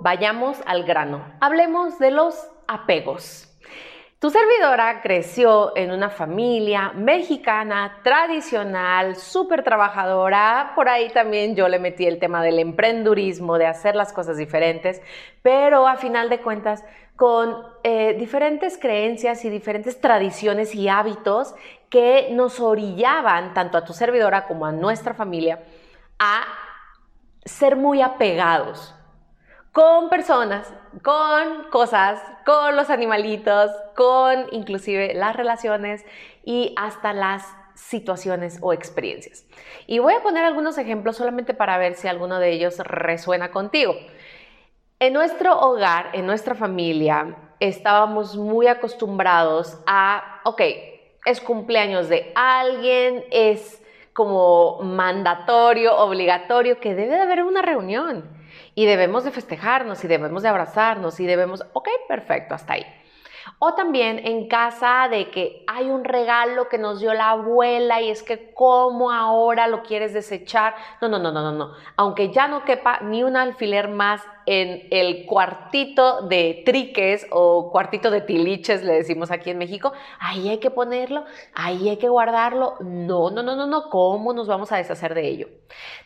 Vayamos al grano. Hablemos de los apegos. Tu servidora creció en una familia mexicana tradicional, súper trabajadora. Por ahí también yo le metí el tema del emprendurismo, de hacer las cosas diferentes, pero a final de cuentas con eh, diferentes creencias y diferentes tradiciones y hábitos que nos orillaban, tanto a tu servidora como a nuestra familia, a ser muy apegados con personas, con cosas, con los animalitos, con inclusive las relaciones y hasta las situaciones o experiencias. Y voy a poner algunos ejemplos solamente para ver si alguno de ellos resuena contigo. En nuestro hogar, en nuestra familia, estábamos muy acostumbrados a, ok, es cumpleaños de alguien, es como mandatorio, obligatorio, que debe de haber una reunión y debemos de festejarnos y debemos de abrazarnos y debemos, ok, perfecto, hasta ahí. O también en casa de que hay un regalo que nos dio la abuela y es que cómo ahora lo quieres desechar. No, no, no, no, no, no. Aunque ya no quepa ni un alfiler más en el cuartito de triques o cuartito de tiliches, le decimos aquí en México, ahí hay que ponerlo, ahí hay que guardarlo. No, no, no, no, no. ¿Cómo nos vamos a deshacer de ello?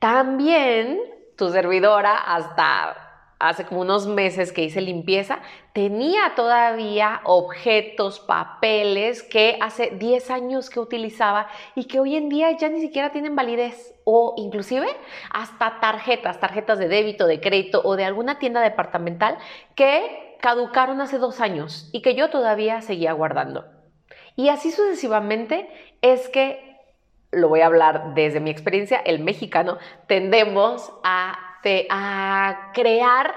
También tu servidora hasta hace como unos meses que hice limpieza, tenía todavía objetos, papeles que hace 10 años que utilizaba y que hoy en día ya ni siquiera tienen validez o inclusive hasta tarjetas, tarjetas de débito, de crédito o de alguna tienda departamental que caducaron hace dos años y que yo todavía seguía guardando. Y así sucesivamente es que lo voy a hablar desde mi experiencia, el mexicano, tendemos a, crear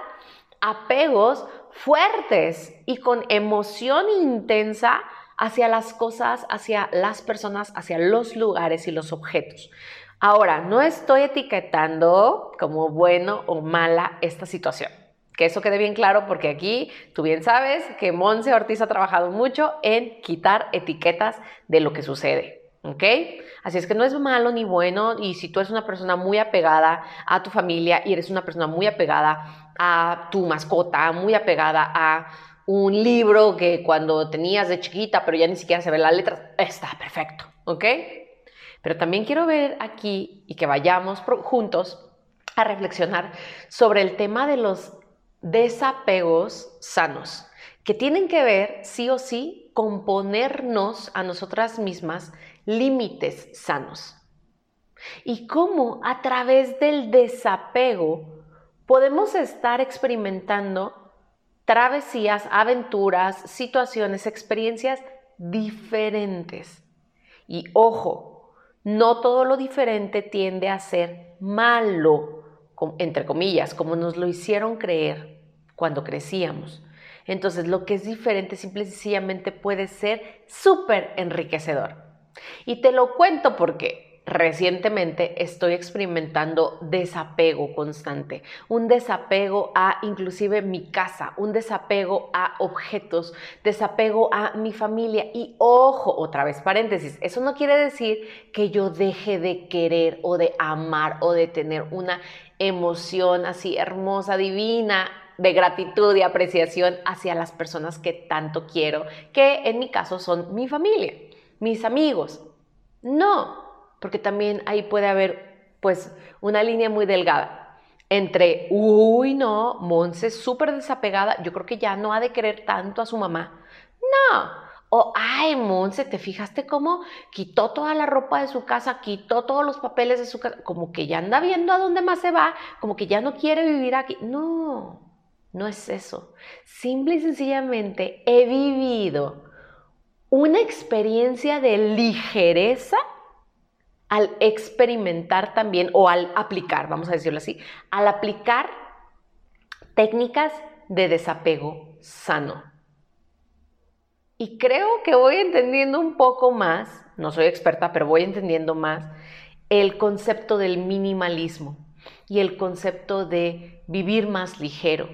apegos fuertes y con emoción intensa hacia las cosas, hacia las personas, hacia los lugares y los objetos. Ahora, no estoy etiquetando como bueno o mala esta situación. Que eso quede bien claro porque aquí tú bien sabes que Monse Ortiz ha trabajado mucho en quitar etiquetas de lo que sucede. ¿Ok? Así es que no es malo ni bueno y si tú eres una persona muy apegada a tu familia y eres una persona muy apegada a tu mascota, muy apegada a un libro que cuando tenías de chiquita pero ya ni siquiera se ve las letras, está perfecto, ¿ok? Pero también quiero ver aquí y que vayamos juntos a reflexionar sobre el tema de los desapegos sanos, que tienen que ver sí o sí con ponernos a nosotras mismas límites sanos. Y cómo a través del desapego podemos estar experimentando travesías, aventuras, situaciones, experiencias diferentes. Y ojo, no todo lo diferente tiende a ser malo, entre comillas, como nos lo hicieron creer cuando crecíamos. Entonces, lo que es diferente simple y sencillamente puede ser súper enriquecedor. Y te lo cuento porque recientemente estoy experimentando desapego constante, un desapego a inclusive mi casa, un desapego a objetos, desapego a mi familia. Y ojo, otra vez paréntesis, eso no quiere decir que yo deje de querer o de amar o de tener una emoción así hermosa, divina de gratitud y apreciación hacia las personas que tanto quiero, que en mi caso son mi familia mis amigos. No, porque también ahí puede haber pues una línea muy delgada entre, uy, no, Monse súper desapegada, yo creo que ya no ha de querer tanto a su mamá. No, o, ay, Monse, ¿te fijaste cómo quitó toda la ropa de su casa, quitó todos los papeles de su casa? Como que ya anda viendo a dónde más se va, como que ya no quiere vivir aquí. No, no es eso. Simple y sencillamente he vivido una experiencia de ligereza al experimentar también, o al aplicar, vamos a decirlo así, al aplicar Técnicas de desapego sano. Y creo que voy entendiendo un poco más, no soy experta, pero voy entendiendo más el concepto del minimalismo y el concepto de vivir más ligero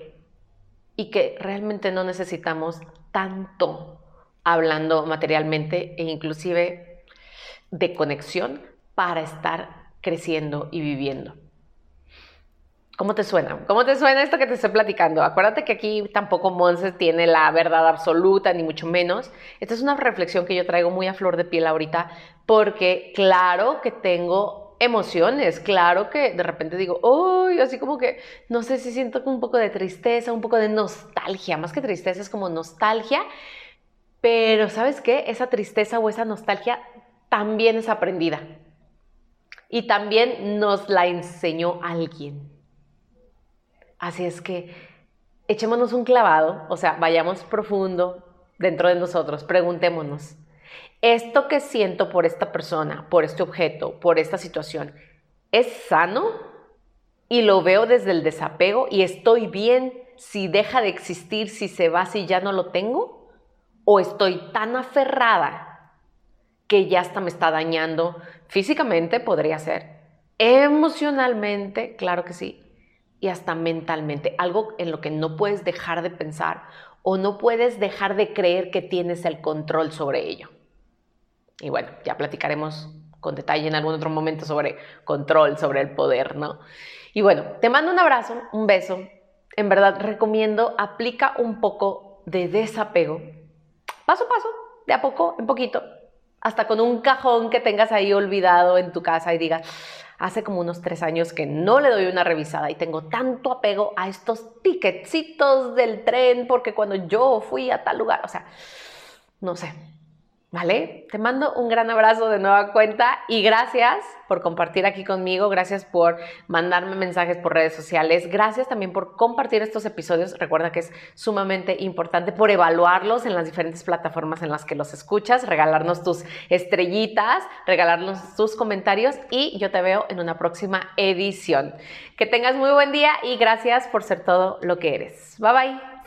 y que realmente no necesitamos tanto hablando materialmente e inclusive de conexión para estar creciendo y viviendo. ¿Cómo te suena? ¿Cómo te suena esto que te estoy platicando? Acuérdate que aquí tampoco Monse tiene la verdad absoluta, ni mucho menos. Esta es una reflexión que yo traigo muy a flor de piel ahorita, porque claro que tengo emociones, claro que de repente digo, uy, así como que, no sé si siento un poco de tristeza, un poco de nostalgia, más que tristeza es como nostalgia, pero ¿sabes qué? Esa tristeza o esa nostalgia también es aprendida y también nos la enseñó alguien. Así es que echémonos un clavado, o sea, vayamos profundo dentro de nosotros, preguntémonos, ¿esto que siento por esta persona, por este objeto, por esta situación, es sano? Y lo veo desde el desapego y estoy bien si deja de existir, si se va, si ya no lo tengo? ¿O estoy tan aferrada que ya hasta me está dañando físicamente, podría ser? Emocionalmente, claro que sí y hasta mentalmente, algo en lo que no puedes dejar de pensar o no puedes dejar de creer que tienes el control sobre ello. Y bueno, ya platicaremos con detalle en algún otro momento sobre control, sobre el poder, ¿no? Y bueno, te mando un abrazo, un beso. En verdad recomiendo, aplica un poco de desapego, paso a paso, de a poco, en poquito, hasta con un cajón que tengas ahí olvidado en tu casa y digas, hace como unos tres años que no le doy una revisada y tengo tanto apego a estos ticketcitos del tren porque cuando yo fui a tal lugar, o sea, no sé, ¿Vale? Te mando un gran abrazo de nueva cuenta y gracias por compartir aquí conmigo, gracias por mandarme mensajes por redes sociales, gracias también por compartir estos episodios. Recuerda que es sumamente importante por evaluarlos en las diferentes plataformas en las que los escuchas, regalarnos tus estrellitas, regalarnos tus comentarios y yo te veo en una próxima edición. Que tengas muy buen día y gracias por ser todo lo que eres. Bye bye.